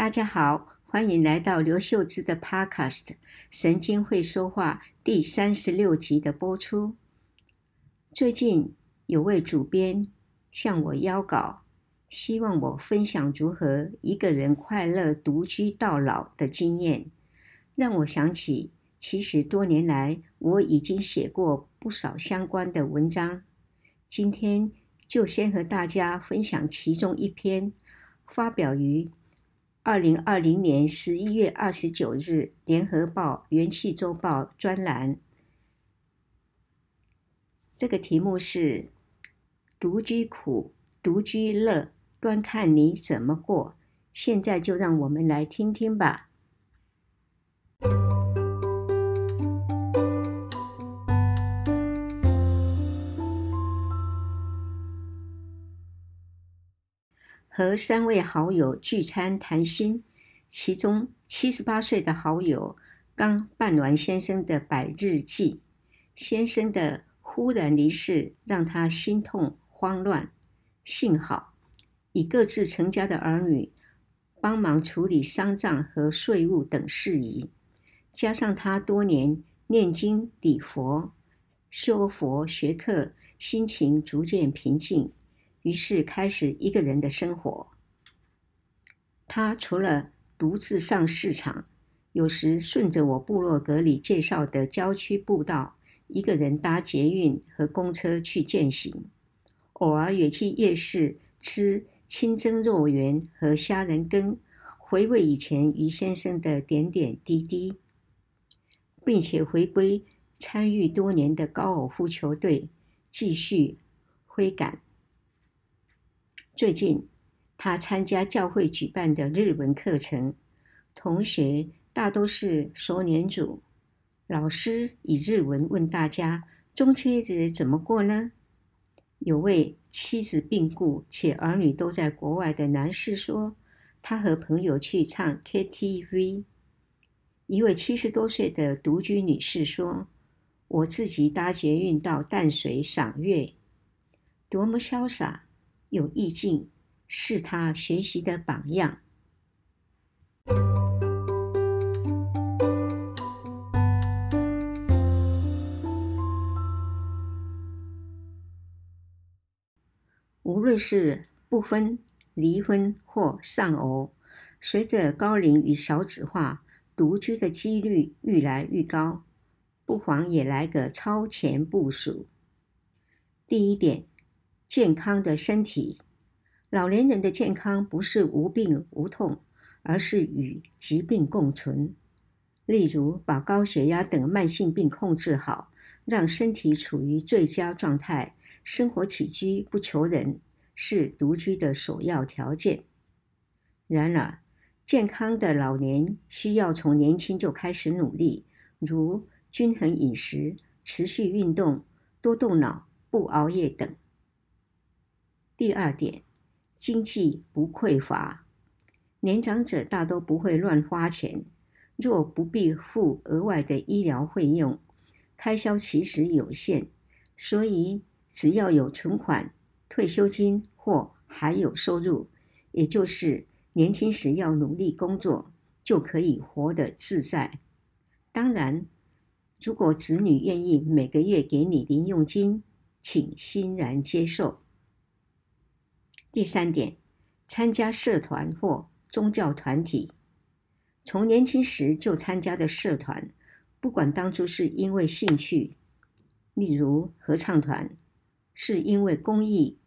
大家好，欢迎来到刘秀芝的 Podcast《神经会说话》第三十六集的播出。最近有位主编向我邀稿，希望我分享如何一个人快乐独居到老的经验，让我想起，其实多年来我已经写过不少相关的文章。今天就先和大家分享其中一篇，发表于。二零二零年十一月二十九日，《联合报》元气周报专栏，这个题目是“独居苦，独居乐，端看你怎么过”。现在就让我们来听听吧。和三位好友聚餐谈心，其中七十八岁的好友刚办完先生的百日祭，先生的忽然离世让他心痛慌乱。幸好已各自成家的儿女帮忙处理丧葬和税务等事宜，加上他多年念经礼佛、修佛学课，心情逐渐平静。于是开始一个人的生活。他除了独自上市场，有时顺着我部落格里介绍的郊区步道，一个人搭捷运和公车去健行；偶尔也去夜市吃清蒸肉圆和虾仁羹，回味以前于先生的点点滴滴，并且回归参与多年的高尔夫球队，继续挥杆。最近，他参加教会举办的日文课程，同学大都是熟年组。老师以日文问大家：“中秋节怎么过呢？”有位妻子病故且儿女都在国外的男士说：“他和朋友去唱 KTV。”一位七十多岁的独居女士说：“我自己搭捷运到淡水赏月，多么潇洒！”有意境，是他学习的榜样。无论是不婚、离婚或丧偶，随着高龄与少子化，独居的几率愈来愈高，不妨也来个超前部署。第一点。健康的身体，老年人的健康不是无病无痛，而是与疾病共存。例如，把高血压等慢性病控制好，让身体处于最佳状态，生活起居不求人，是独居的首要条件。然而，健康的老年需要从年轻就开始努力，如均衡饮食、持续运动、多动脑、不熬夜等。第二点，经济不匮乏。年长者大都不会乱花钱，若不必付额外的医疗费用，开销其实有限，所以只要有存款、退休金或还有收入，也就是年轻时要努力工作，就可以活得自在。当然，如果子女愿意每个月给你零用金，请欣然接受。第三点，参加社团或宗教团体。从年轻时就参加的社团，不管当初是因为兴趣，例如合唱团；是因为公益，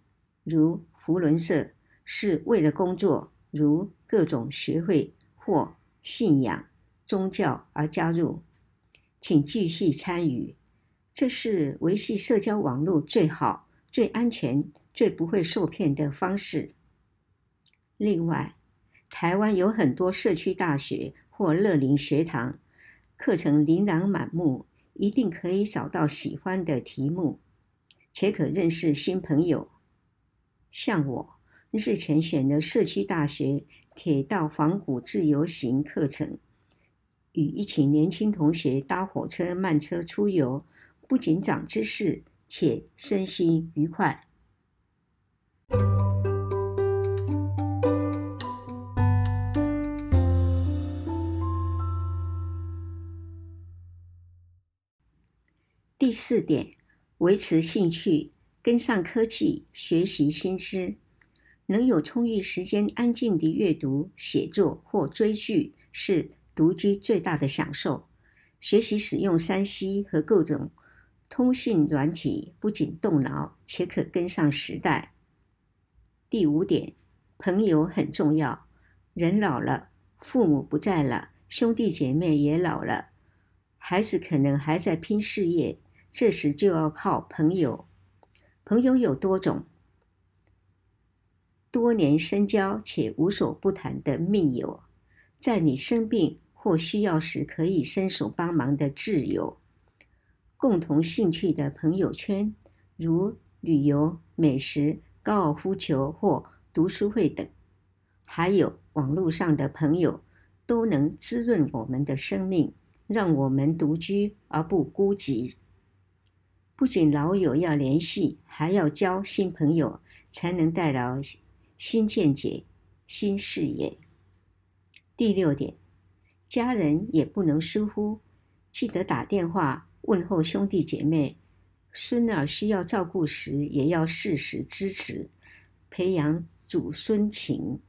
如扶轮社；是为了工作，如各种学会或信仰宗教而加入，请继续参与。这是维系社交网络最好、最安全。最不会受骗的方式。另外，台湾有很多社区大学或乐龄学堂，课程琳琅满目，一定可以找到喜欢的题目，且可认识新朋友。像我日前选了社区大学铁道仿古自由行课程，与一群年轻同学搭火车慢车出游，不仅长知识，且身心愉快。第四点维持兴趣跟上科技学习新知。能有充裕时间安静地阅读写作或追剧是独居最大的享受。学习使用三 c 和各种通讯软体不仅动脑且可跟上时代。第五点，朋友很重要。人老了，父母不在了，兄弟姐妹也老了，孩子可能还在拼事业，这时就要靠朋友。朋友有多种。多年深交且无所不谈的密友，在你生病或需要时可以伸手帮忙的挚友，共同兴趣的朋友圈，如旅游、美食、高尔夫球或读书会等，还有网络上的朋友，都能滋润我们的生命，让我们独居而不孤寂。不仅老友要联系，还要交新朋友，才能带来新见解、新视野。第六点，家人也不能疏忽，记得打电话问候兄弟姐妹。孙儿需要照顾时，也要适时支持，培养祖孙情。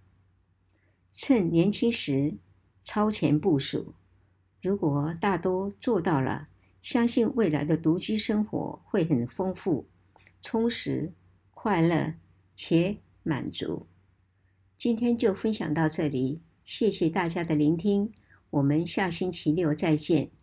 趁年轻时超前部署，如果大都做到了，相信未来的独居生活会很丰富、充实、快乐且满足。今天就分享到这里，谢谢大家的聆听，我们下星期六再见。